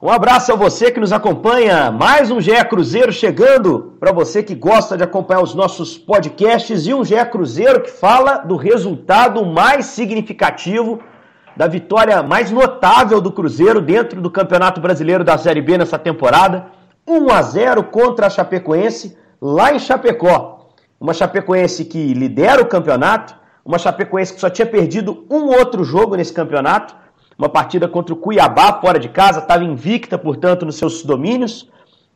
Um abraço a você que nos acompanha. Mais um GE Cruzeiro chegando para você que gosta de acompanhar os nossos podcasts e um GE Cruzeiro que fala do resultado mais significativo, da vitória mais notável do Cruzeiro dentro do Campeonato Brasileiro da Série B nessa temporada. 1 a 0 contra a Chapecoense lá em Chapecó. Uma Chapecoense que lidera o campeonato, uma Chapecoense que só tinha perdido um outro jogo nesse campeonato uma partida contra o Cuiabá fora de casa, estava invicta, portanto, nos seus domínios.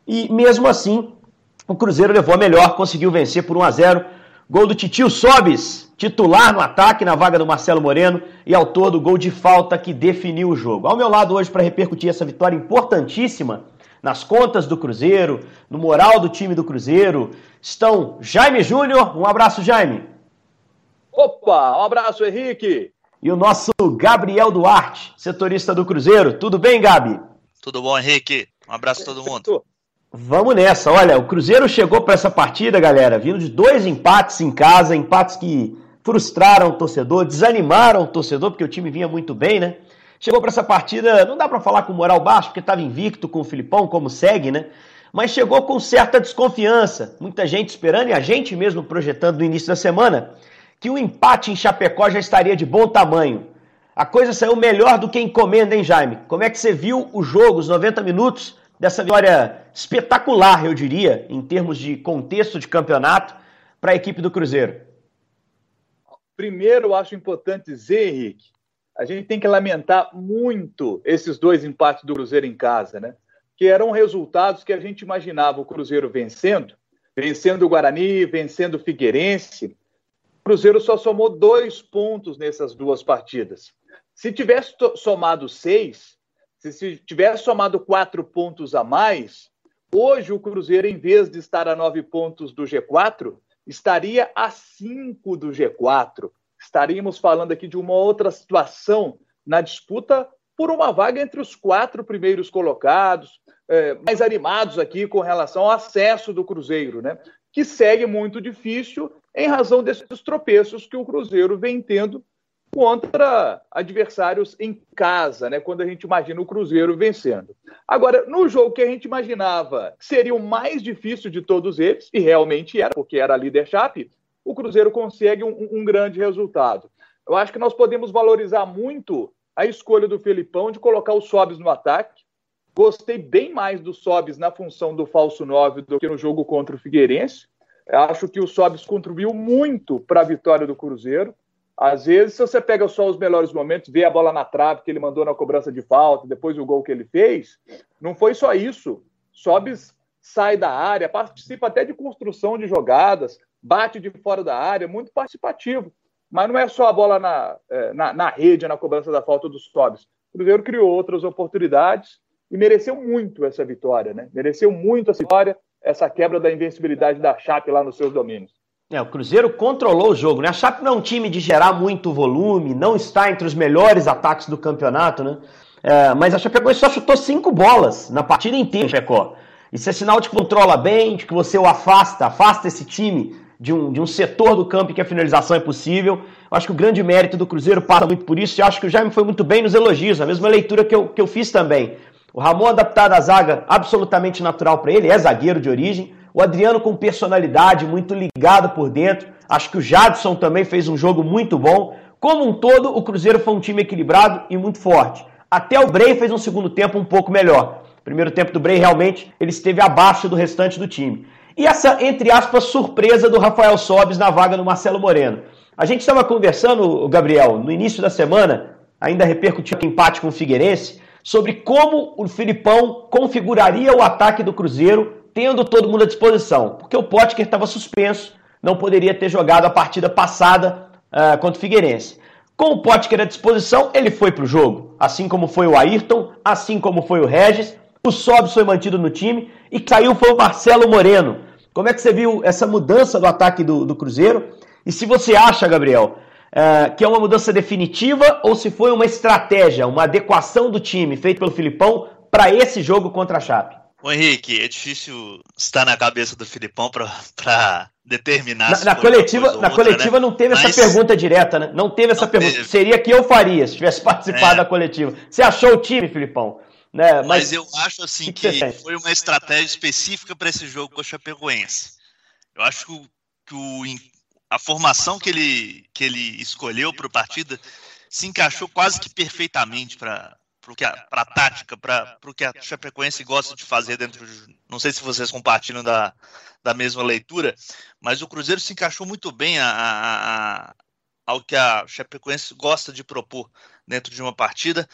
E mesmo assim, o Cruzeiro levou a melhor, conseguiu vencer por 1 a 0. Gol do Titio Sobis, titular no ataque na vaga do Marcelo Moreno e ao todo gol de falta que definiu o jogo. Ao meu lado hoje para repercutir essa vitória importantíssima nas contas do Cruzeiro, no moral do time do Cruzeiro, estão Jaime Júnior. Um abraço, Jaime. Opa, um abraço, Henrique e o nosso Gabriel Duarte, setorista do Cruzeiro. Tudo bem, Gabi? Tudo bom, Henrique? Um abraço a todo mundo. Vamos nessa. Olha, o Cruzeiro chegou para essa partida, galera, vindo de dois empates em casa, empates que frustraram o torcedor, desanimaram o torcedor, porque o time vinha muito bem, né? Chegou para essa partida, não dá para falar com moral baixo, porque estava invicto com o Filipão, como segue, né? Mas chegou com certa desconfiança. Muita gente esperando e a gente mesmo projetando no início da semana que o empate em Chapecó já estaria de bom tamanho. A coisa saiu melhor do que encomenda, hein, Jaime? Como é que você viu o jogo, os 90 minutos dessa vitória espetacular, eu diria, em termos de contexto de campeonato, para a equipe do Cruzeiro? Primeiro, eu acho importante dizer, Henrique, a gente tem que lamentar muito esses dois empates do Cruzeiro em casa, né? Que eram resultados que a gente imaginava o Cruzeiro vencendo, vencendo o Guarani, vencendo o Figueirense, Cruzeiro só somou dois pontos nessas duas partidas. Se tivesse somado seis, se tivesse somado quatro pontos a mais, hoje o Cruzeiro, em vez de estar a nove pontos do G4, estaria a cinco do G4. Estaríamos falando aqui de uma outra situação na disputa por uma vaga entre os quatro primeiros colocados, é, mais animados aqui com relação ao acesso do Cruzeiro, né? Que segue muito difícil em razão desses tropeços que o Cruzeiro vem tendo contra adversários em casa, né? Quando a gente imagina o Cruzeiro vencendo. Agora, no jogo que a gente imaginava seria o mais difícil de todos eles, e realmente era, porque era a líder Chape, o Cruzeiro consegue um, um grande resultado. Eu acho que nós podemos valorizar muito a escolha do Felipão de colocar o Sobis no ataque. Gostei bem mais do Sobis na função do falso 9 do que no jogo contra o Figueirense. Acho que o Sobis contribuiu muito para a vitória do Cruzeiro. Às vezes, se você pega só os melhores momentos, vê a bola na trave que ele mandou na cobrança de falta, depois o gol que ele fez, não foi só isso. Sobis sai da área, participa até de construção de jogadas, bate de fora da área, muito participativo. Mas não é só a bola na, é, na, na rede, na cobrança da falta dos Sobis. O Cruzeiro criou outras oportunidades e mereceu muito essa vitória, né? Mereceu muito essa vitória essa quebra da invencibilidade da Chape lá nos seus domínios. É, o Cruzeiro controlou o jogo, né? A Chape não é um time de gerar muito volume, não está entre os melhores ataques do campeonato, né? É, mas a Chapecoense só chutou cinco bolas na partida inteira, Chapecó. Isso é sinal de que controla bem, de que você o afasta, afasta esse time de um, de um setor do campo em que a finalização é possível. Eu acho que o grande mérito do Cruzeiro passa muito por isso, e acho que o Jaime foi muito bem nos elogios, a mesma leitura que eu, que eu fiz também. O Ramon adaptado à zaga, absolutamente natural para ele, é zagueiro de origem. O Adriano com personalidade, muito ligado por dentro. Acho que o Jadson também fez um jogo muito bom. Como um todo, o Cruzeiro foi um time equilibrado e muito forte. Até o Bray fez um segundo tempo um pouco melhor. primeiro tempo do Bray, realmente, ele esteve abaixo do restante do time. E essa, entre aspas, surpresa do Rafael Sobes na vaga do Marcelo Moreno. A gente estava conversando, Gabriel, no início da semana, ainda repercutiu o empate com o Figueirense, sobre como o Filipão configuraria o ataque do Cruzeiro, tendo todo mundo à disposição. Porque o Potker estava suspenso, não poderia ter jogado a partida passada uh, contra o Figueirense. Com o Potker à disposição, ele foi para o jogo. Assim como foi o Ayrton, assim como foi o Regis. O Sobs foi mantido no time e saiu foi o Marcelo Moreno. Como é que você viu essa mudança do ataque do, do Cruzeiro? E se você acha, Gabriel, uh, que é uma mudança definitiva ou se foi uma estratégia, uma adequação do time feito pelo Filipão para esse jogo contra a Chape? Ô Henrique, é difícil estar na cabeça do Filipão para determinar. Na, na coletiva, na outra, coletiva né? não teve Mas... essa pergunta direta, né? Não teve essa não pergunta. Teve. Seria que eu faria se tivesse participado é. da coletiva. Você achou o time, Filipão? Né? Mas, Mas eu acho assim que, que foi uma estratégia específica para esse jogo com o Chapecoense. Eu acho que, o, que o, a formação que ele, que ele escolheu para a partida se encaixou quase que perfeitamente para para a tática, para o que a Chapecoense gosta de fazer dentro de, Não sei se vocês compartilham da, da mesma leitura, mas o Cruzeiro se encaixou muito bem a, a, a, ao que a Chapecoense gosta de propor dentro de uma partida.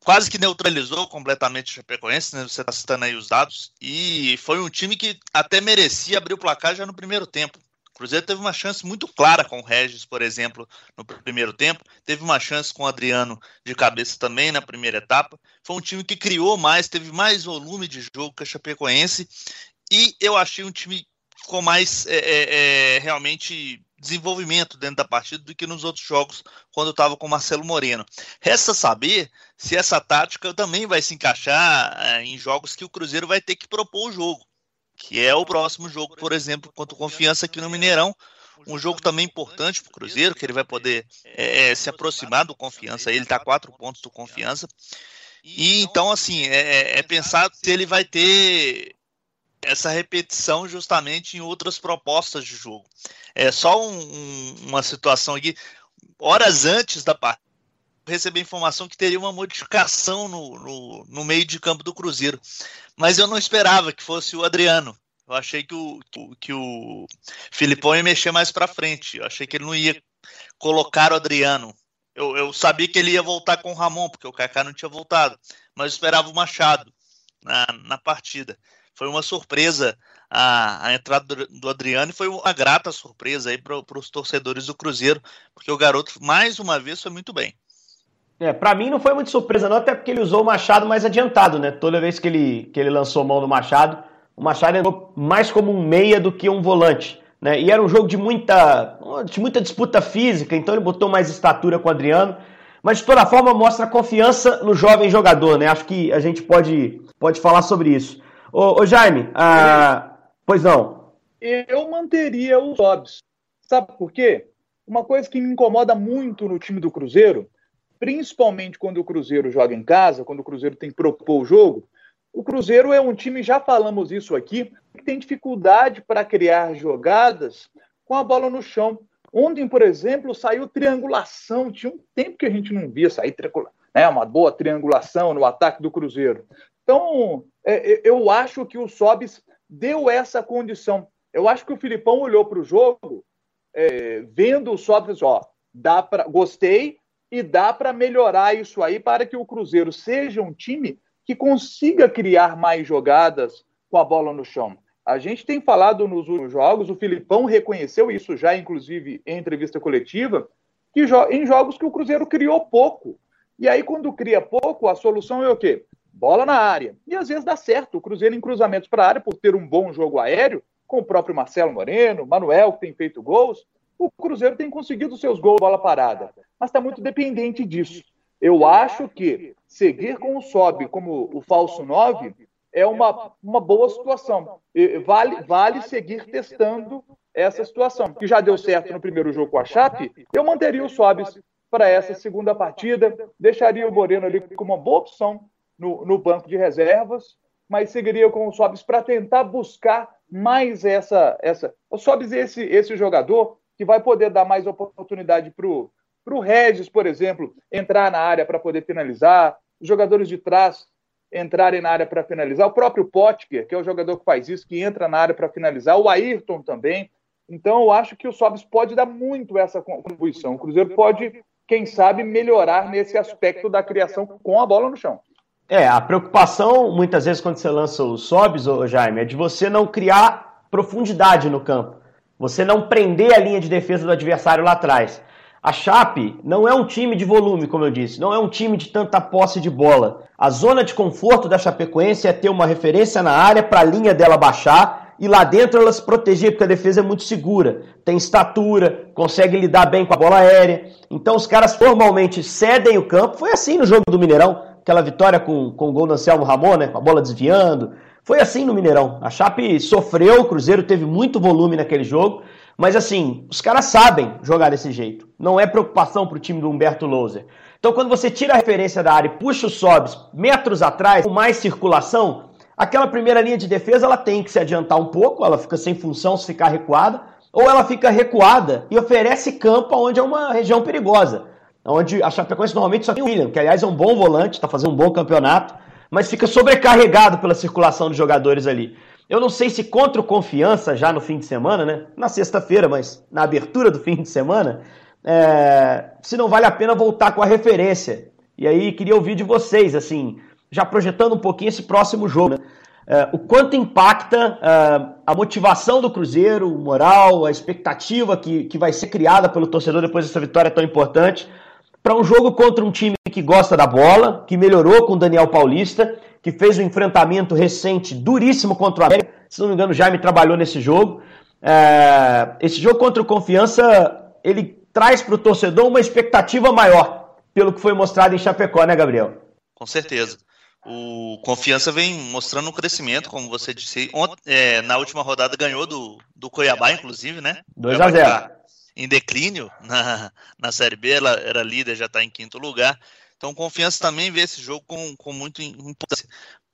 Quase que neutralizou completamente o Chapecoense, né? você está citando aí os dados, e foi um time que até merecia abrir o placar já no primeiro tempo. Cruzeiro teve uma chance muito clara com o Regis, por exemplo, no primeiro tempo. Teve uma chance com o Adriano de cabeça também na primeira etapa. Foi um time que criou mais, teve mais volume de jogo que a Chapecoense. E eu achei um time com mais é, é, é realmente desenvolvimento dentro da partida do que nos outros jogos quando estava com o Marcelo Moreno. Resta saber se essa tática também vai se encaixar é, em jogos que o Cruzeiro vai ter que propor o jogo que é o próximo jogo, por exemplo, contra o Confiança aqui no Mineirão. Um jogo também importante para o Cruzeiro, que ele vai poder é, é, se aproximar do Confiança. Ele está a quatro pontos do Confiança. E então, assim, é, é, é pensar se ele vai ter essa repetição justamente em outras propostas de jogo. É só um, um, uma situação aqui. Horas antes da partida, recebi informação que teria uma modificação no, no, no, meio de campo do Cruzeiro. Mas eu não esperava que fosse o Adriano. Eu achei que o, que o Filipão ia mexer mais para frente. Eu achei que ele não ia colocar o Adriano. Eu, eu, sabia que ele ia voltar com o Ramon, porque o Kaká não tinha voltado. Mas eu esperava o Machado na, na partida. Foi uma surpresa a, a entrada do, Adriano e foi uma grata surpresa aí para os torcedores do Cruzeiro, porque o garoto, mais uma vez, foi muito bem. É, para mim não foi muito surpresa, não, até porque ele usou o Machado mais adiantado, né? Toda vez que ele, que ele lançou mão do Machado, o Machado entrou mais como um meia do que um volante. Né? E era um jogo de muita, de muita disputa física, então ele botou mais estatura com o Adriano. Mas de toda forma mostra confiança no jovem jogador, né? Acho que a gente pode, pode falar sobre isso. Ô, ô Jaime, ah, pois não. Eu manteria os Hobbs. Sabe por quê? Uma coisa que me incomoda muito no time do Cruzeiro principalmente quando o Cruzeiro joga em casa, quando o Cruzeiro tem que propor o jogo. O Cruzeiro é um time, já falamos isso aqui, que tem dificuldade para criar jogadas com a bola no chão. Ontem, por exemplo, saiu triangulação. Tinha um tempo que a gente não via sair né, uma boa triangulação no ataque do Cruzeiro. Então, é, é eu acho que o Sobis deu essa condição. Eu acho que o Filipão olhou para o jogo, é, vendo o Sobis, ó, dá para, gostei, e dá para melhorar isso aí para que o Cruzeiro seja um time que consiga criar mais jogadas com a bola no chão. A gente tem falado nos últimos jogos, o Filipão reconheceu isso já, inclusive, em entrevista coletiva, que em jogos que o Cruzeiro criou pouco. E aí, quando cria pouco, a solução é o quê? Bola na área. E às vezes dá certo. O Cruzeiro em cruzamentos para a área, por ter um bom jogo aéreo, com o próprio Marcelo Moreno, Manuel, que tem feito gols, o Cruzeiro tem conseguido seus gols bola parada, mas está muito dependente disso. Eu acho que seguir com o Sobe como o falso 9 é uma, uma boa situação. Vale, vale seguir testando essa situação, que já deu certo no primeiro jogo com a Chape. Eu manteria o Sobis para essa segunda partida, deixaria o Moreno ali como uma boa opção no, no banco de reservas, mas seguiria com o Sobis para tentar buscar mais essa. essa. O Sobis, esse, esse jogador, que vai poder dar mais oportunidade para o Regis, por exemplo, entrar na área para poder finalizar, os jogadores de trás entrarem na área para finalizar, o próprio Potker, que é o jogador que faz isso, que entra na área para finalizar, o Ayrton também. Então, eu acho que o Sobis pode dar muito essa contribuição. O Cruzeiro pode, quem sabe, melhorar nesse aspecto da criação com a bola no chão. É, a preocupação, muitas vezes, quando você lança o Sobis, Jaime, é de você não criar profundidade no campo. Você não prender a linha de defesa do adversário lá atrás. A Chape não é um time de volume, como eu disse, não é um time de tanta posse de bola. A zona de conforto da Chapecoense é ter uma referência na área para a linha dela baixar e lá dentro ela se proteger, porque a defesa é muito segura. Tem estatura, consegue lidar bem com a bola aérea. Então os caras normalmente cedem o campo. Foi assim no jogo do Mineirão, aquela vitória com, com o gol do Anselmo Ramon, né? Com a bola desviando, foi assim no Mineirão. A Chape sofreu, o Cruzeiro teve muito volume naquele jogo, mas assim, os caras sabem jogar desse jeito. Não é preocupação para o time do Humberto Louser. Então, quando você tira a referência da área e puxa os sobs metros atrás, com mais circulação, aquela primeira linha de defesa ela tem que se adiantar um pouco, ela fica sem função se ficar recuada, ou ela fica recuada e oferece campo onde é uma região perigosa. Onde a Chapecoense normalmente só tem o William, que aliás é um bom volante, está fazendo um bom campeonato, mas fica sobrecarregado pela circulação de jogadores ali. Eu não sei se contra o Confiança, já no fim de semana, né? Na sexta-feira, mas na abertura do fim de semana, é, se não vale a pena voltar com a referência. E aí queria ouvir de vocês, assim, já projetando um pouquinho esse próximo jogo, né? É, o quanto impacta é, a motivação do Cruzeiro, o moral, a expectativa que, que vai ser criada pelo torcedor depois dessa vitória tão importante para um jogo contra um time que gosta da bola, que melhorou com o Daniel Paulista, que fez um enfrentamento recente duríssimo contra o América. Se não me engano, o Jaime trabalhou nesse jogo. É, esse jogo contra o Confiança, ele traz para o torcedor uma expectativa maior, pelo que foi mostrado em Chapecó, né, Gabriel? Com certeza. O Confiança vem mostrando um crescimento, como você disse. É, na última rodada ganhou do, do Cuiabá, inclusive, né? 2 a 0 tá Em declínio na, na Série B, ela era líder, já está em quinto lugar. Então, Confiança também vê esse jogo com, com muita importância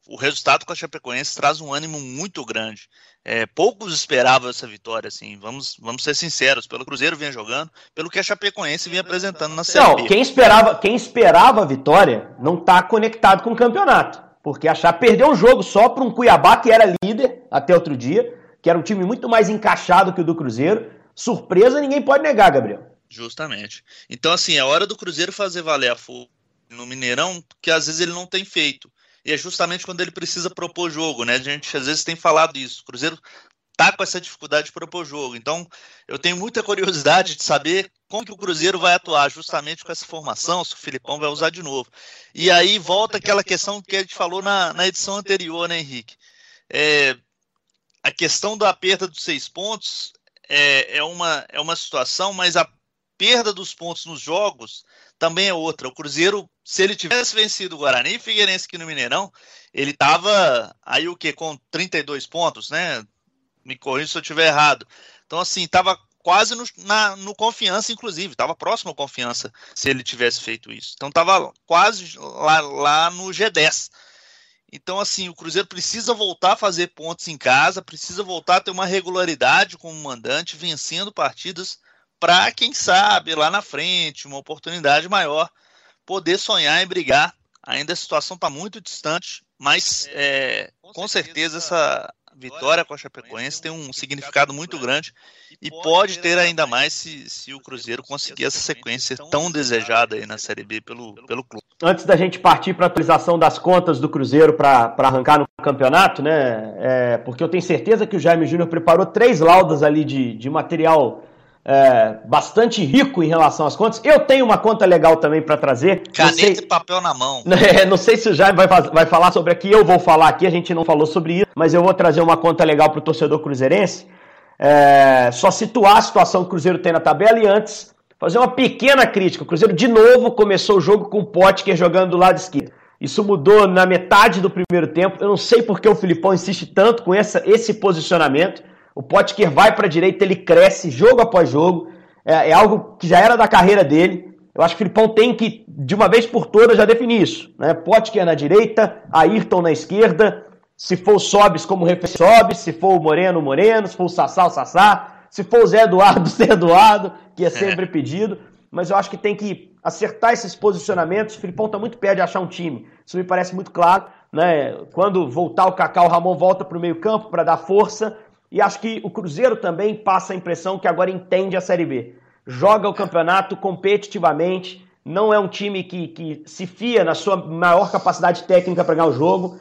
o resultado com a Chapecoense traz um ânimo muito grande. É, poucos esperavam essa vitória, assim, vamos, vamos ser sinceros, pelo Cruzeiro vinha jogando, pelo que a Chapecoense vinha apresentando na Série Não, quem esperava, quem esperava a vitória não está conectado com o campeonato, porque a Chape perdeu um jogo só para um Cuiabá que era líder até outro dia, que era um time muito mais encaixado que o do Cruzeiro. Surpresa ninguém pode negar, Gabriel. Justamente. Então, assim, é hora do Cruzeiro fazer valer a força no Mineirão, que às vezes ele não tem feito e é justamente quando ele precisa propor jogo, né? A gente às vezes tem falado isso. O Cruzeiro tá com essa dificuldade de propor jogo. Então, eu tenho muita curiosidade de saber como que o Cruzeiro vai atuar justamente com essa formação, se o Filipão vai usar de novo. E aí volta aquela questão que a gente falou na, na edição anterior, né, Henrique? É, a questão da perda dos seis pontos é, é, uma, é uma situação, mas a perda dos pontos nos jogos também é outra. O Cruzeiro, se ele tivesse vencido o Guarani e Figueirense aqui no Mineirão, ele tava aí o que com 32 pontos, né? Me corrija se eu estiver errado. Então assim, tava quase no, na, no confiança, inclusive, tava próximo à confiança se ele tivesse feito isso. Então tava quase lá, lá no G10. Então, assim, o Cruzeiro precisa voltar a fazer pontos em casa, precisa voltar a ter uma regularidade como mandante, vencendo partidas para quem sabe lá na frente, uma oportunidade maior, poder sonhar e brigar. Ainda a situação está muito distante, mas é, com certeza essa vitória com a Chapecoense tem um significado muito grande e pode ter ainda mais se, se o Cruzeiro conseguir essa sequência tão desejada aí na Série B pelo, pelo clube. Antes da gente partir para a atualização das contas do Cruzeiro para arrancar no campeonato, né? É, porque eu tenho certeza que o Jaime Júnior preparou três laudas ali de, de material é, bastante rico em relação às contas. Eu tenho uma conta legal também para trazer. Caneta sei... e papel na mão. É, não sei se o Jaime vai, vai falar sobre aqui, eu vou falar aqui, a gente não falou sobre isso, mas eu vou trazer uma conta legal para o torcedor cruzeirense. É, só situar a situação que o Cruzeiro tem na tabela e antes fazer uma pequena crítica. O Cruzeiro de novo começou o jogo com o Potker jogando do lado esquerdo. Isso mudou na metade do primeiro tempo. Eu não sei porque o Filipão insiste tanto com essa, esse posicionamento. O Potker vai para a direita, ele cresce jogo após jogo. É, é, algo que já era da carreira dele. Eu acho que o Filipão tem que, de uma vez por todas, já definir isso. Né? Potker na direita, Ayrton na esquerda. Se for o Sobis como referência, Sobis. Se for o Moreno, Moreno. Se for o Sassá, o Sassá. Se for o Zé Eduardo, Zé Eduardo, que é sempre pedido. Mas eu acho que tem que acertar esses posicionamentos. O Filipão está muito perto de achar um time. Isso me parece muito claro. Né? Quando voltar o Cacau, o Ramon volta para o meio campo para dar força. E acho que o Cruzeiro também passa a impressão que agora entende a Série B. Joga o campeonato competitivamente, não é um time que, que se fia na sua maior capacidade técnica para ganhar o jogo,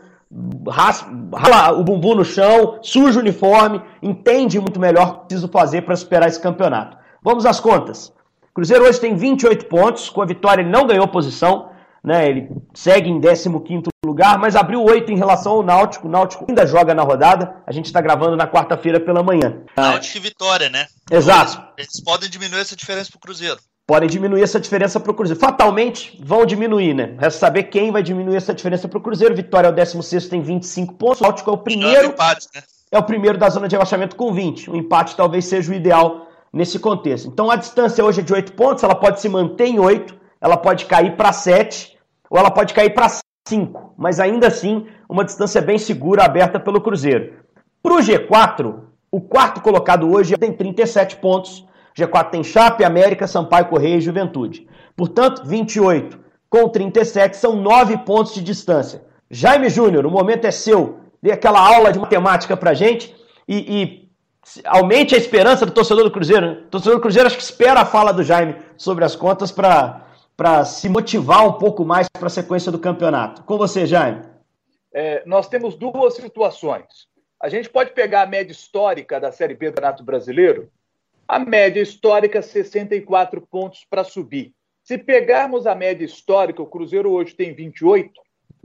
rala o bumbum no chão, suja o uniforme, entende muito melhor o que preciso fazer para superar esse campeonato. Vamos às contas. Cruzeiro hoje tem 28 pontos, com a vitória ele não ganhou posição, né? Ele segue em 15 lugar, mas abriu 8 em relação ao Náutico. O Náutico ainda joga na rodada. A gente está gravando na quarta-feira pela manhã. Náutico e Vitória, né? Exato. Eles, eles podem diminuir essa diferença para o Cruzeiro. Podem diminuir essa diferença para o Cruzeiro. Fatalmente vão diminuir, né? Resta saber quem vai diminuir essa diferença para o Cruzeiro. Vitória é o 16, tem 25 pontos. O Náutico é o primeiro. Empate, né? É o primeiro da zona de rebaixamento com 20. O empate talvez seja o ideal nesse contexto. Então a distância hoje é de 8 pontos, ela pode se manter em 8 ela pode cair para 7 ou ela pode cair para 5, mas ainda assim uma distância bem segura aberta pelo Cruzeiro. Para o G4, o quarto colocado hoje tem 37 pontos. G4 tem Chape, América, Sampaio Correia e Juventude. Portanto, 28 com 37 são 9 pontos de distância. Jaime Júnior, o momento é seu. Dê aquela aula de matemática para gente e, e, aumente a esperança do torcedor do Cruzeiro. O torcedor do Cruzeiro acho que espera a fala do Jaime sobre as contas para se motivar um pouco mais para a sequência do campeonato. Com você, Jaime. É, nós temos duas situações. A gente pode pegar a média histórica da Série B do Campeonato Brasileiro. A média histórica, 64 pontos para subir. Se pegarmos a média histórica, o Cruzeiro hoje tem 28,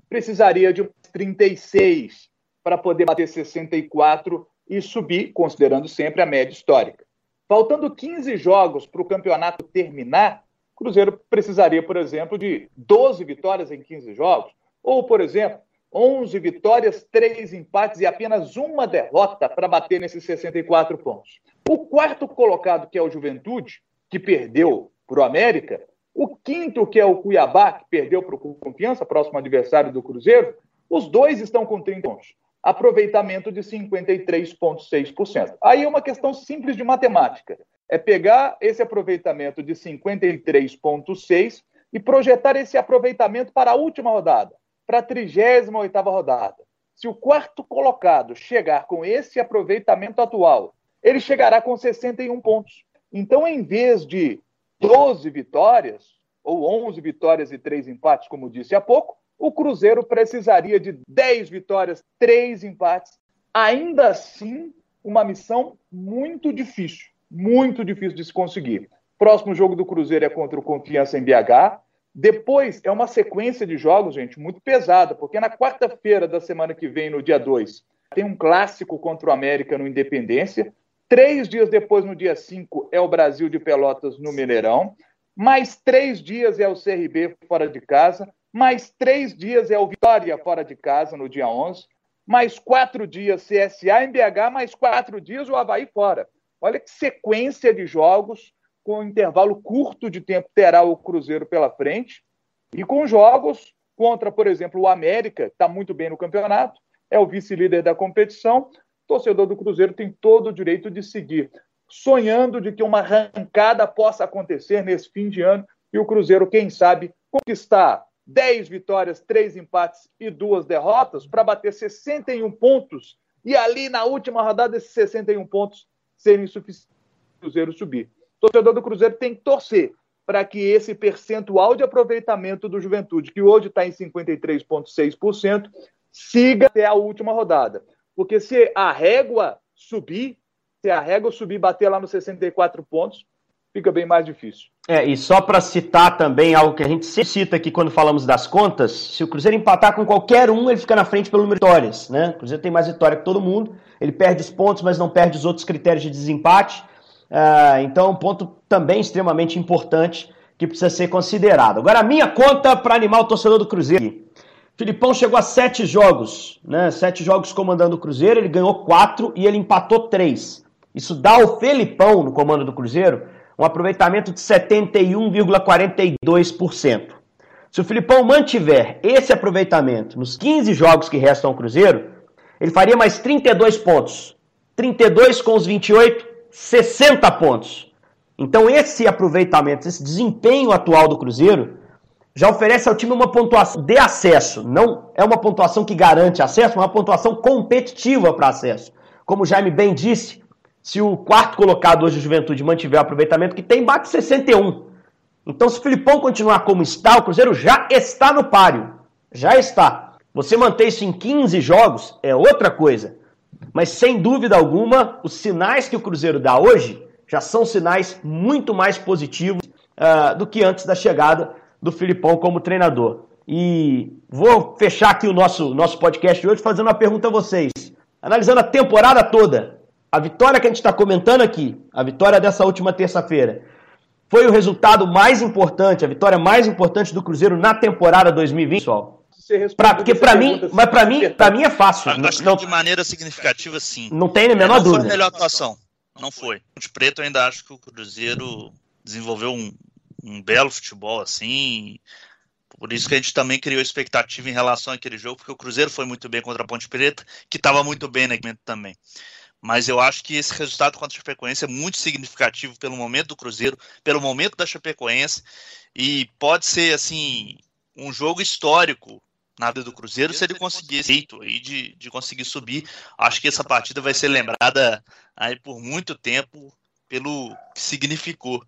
precisaria de 36 para poder bater 64 e subir, considerando sempre a média histórica. Faltando 15 jogos para o campeonato terminar, o Cruzeiro precisaria, por exemplo, de 12 vitórias em 15 jogos, ou, por exemplo, 11 vitórias, 3 empates e apenas uma derrota para bater nesses 64 pontos. O quarto colocado, que é o Juventude, que perdeu para o América, o quinto, que é o Cuiabá, que perdeu para o Confiança, próximo adversário do Cruzeiro, os dois estão com 30 pontos aproveitamento de 53,6%. Aí é uma questão simples de matemática. É pegar esse aproveitamento de 53,6% e projetar esse aproveitamento para a última rodada, para a 38 rodada. Se o quarto colocado chegar com esse aproveitamento atual, ele chegará com 61 pontos. Então, em vez de 12 vitórias, ou 11 vitórias e 3 empates, como disse há pouco, o Cruzeiro precisaria de 10 vitórias, 3 empates. Ainda assim, uma missão muito difícil, muito difícil de se conseguir. Próximo jogo do Cruzeiro é contra o Confiança em BH. Depois é uma sequência de jogos, gente, muito pesada, porque na quarta-feira da semana que vem, no dia 2, tem um clássico contra o América no Independência. Três dias depois, no dia 5, é o Brasil de Pelotas no Mineirão. Mais três dias é o CRB fora de casa mais três dias é o Vitória fora de casa no dia 11, mais quatro dias CSA em BH, mais quatro dias o Havaí fora. Olha que sequência de jogos com um intervalo curto de tempo terá o Cruzeiro pela frente. E com jogos contra, por exemplo, o América, está muito bem no campeonato, é o vice-líder da competição. O torcedor do Cruzeiro tem todo o direito de seguir, sonhando de que uma arrancada possa acontecer nesse fim de ano. E o Cruzeiro, quem sabe, conquistar 10 vitórias, 3 empates e 2 derrotas para bater 61 pontos. E ali na última rodada esses 61 pontos serem suficientes para o Cruzeiro subir. O torcedor do Cruzeiro tem que torcer para que esse percentual de aproveitamento do Juventude, que hoje está em 53,6%, siga até a última rodada. Porque se a régua subir, se a régua subir bater lá nos 64 pontos, fica bem mais difícil. É, e só para citar também algo que a gente sempre cita aqui quando falamos das contas, se o Cruzeiro empatar com qualquer um, ele fica na frente pelo número de vitórias, né? O Cruzeiro tem mais vitória que todo mundo, ele perde os pontos, mas não perde os outros critérios de desempate. Uh, então, um ponto também extremamente importante que precisa ser considerado. Agora, a minha conta para animar o torcedor do Cruzeiro. Filipão chegou a sete jogos, né? Sete jogos comandando o Cruzeiro, ele ganhou quatro e ele empatou três. Isso dá ao Felipão, no comando do Cruzeiro, um aproveitamento de 71,42%. Se o Filipão mantiver esse aproveitamento nos 15 jogos que restam ao Cruzeiro, ele faria mais 32 pontos. 32 com os 28, 60 pontos. Então esse aproveitamento, esse desempenho atual do Cruzeiro, já oferece ao time uma pontuação de acesso. Não é uma pontuação que garante acesso, mas uma pontuação competitiva para acesso. Como o Jaime bem disse, se o quarto colocado hoje, o Juventude, mantiver o aproveitamento que tem, bate 61. Então, se o Filipão continuar como está, o Cruzeiro já está no páreo. Já está. Você manter isso em 15 jogos é outra coisa. Mas, sem dúvida alguma, os sinais que o Cruzeiro dá hoje já são sinais muito mais positivos uh, do que antes da chegada do Filipão como treinador. E vou fechar aqui o nosso, nosso podcast de hoje fazendo uma pergunta a vocês. Analisando a temporada toda, a vitória que a gente está comentando aqui, a vitória dessa última terça-feira, foi o resultado mais importante, a vitória mais importante do Cruzeiro na temporada 2020, pessoal? Pra, porque para mim, mas para mim, para mim é fácil. Acho não, que de maneira significativa, sim. Não tem a menor não dúvida. Não foi a melhor atuação. Não foi. De preto, eu ainda acho que o Cruzeiro desenvolveu um um belo futebol assim. Por isso que a gente também criou expectativa em relação àquele jogo, porque o Cruzeiro foi muito bem contra a Ponte Preta, que estava muito bem no momento também. Mas eu acho que esse resultado contra a Chapecoense é muito significativo pelo momento do Cruzeiro, pelo momento da Chapecoense, e pode ser assim um jogo histórico na vida do Cruzeiro se ele conseguir esse jeito aí de, de conseguir subir. Acho que essa partida vai ser lembrada aí por muito tempo pelo que significou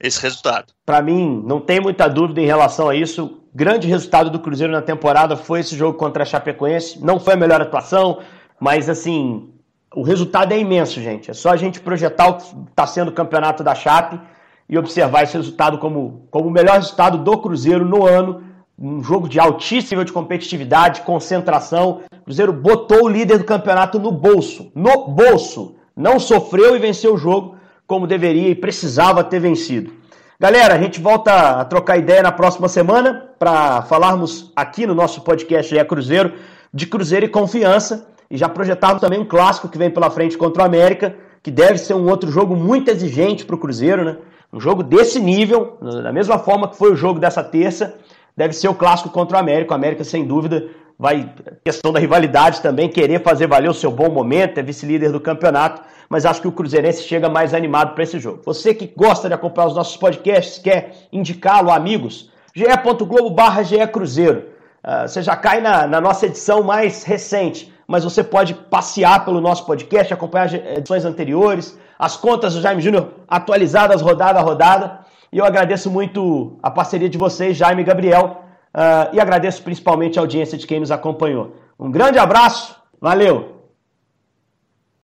esse resultado. Para mim, não tem muita dúvida em relação a isso. Grande resultado do Cruzeiro na temporada foi esse jogo contra a Chapecoense. Não foi a melhor atuação, mas assim, o resultado é imenso, gente. É só a gente projetar o que está sendo o campeonato da Chape e observar esse resultado como, como o melhor resultado do Cruzeiro no ano. Um jogo de altíssimo nível de competitividade, concentração. O Cruzeiro botou o líder do campeonato no bolso. No bolso. Não sofreu e venceu o jogo como deveria e precisava ter vencido. Galera, a gente volta a trocar ideia na próxima semana para falarmos aqui no nosso podcast é Cruzeiro de Cruzeiro e Confiança e já projetarmos também um clássico que vem pela frente contra o América, que deve ser um outro jogo muito exigente para o Cruzeiro, né? Um jogo desse nível, da mesma forma que foi o jogo dessa terça, deve ser o clássico contra o América. O América, sem dúvida, vai, questão da rivalidade também, querer fazer valer o seu bom momento, é vice-líder do campeonato, mas acho que o Cruzeirense chega mais animado para esse jogo. Você que gosta de acompanhar os nossos podcasts, quer indicá-lo a amigos, ge.globo Cruzeiro. Uh, você já cai na, na nossa edição mais recente, mas você pode passear pelo nosso podcast, acompanhar as edições anteriores, as contas do Jaime Júnior atualizadas rodada a rodada. E eu agradeço muito a parceria de vocês, Jaime e Gabriel, uh, e agradeço principalmente a audiência de quem nos acompanhou. Um grande abraço, valeu!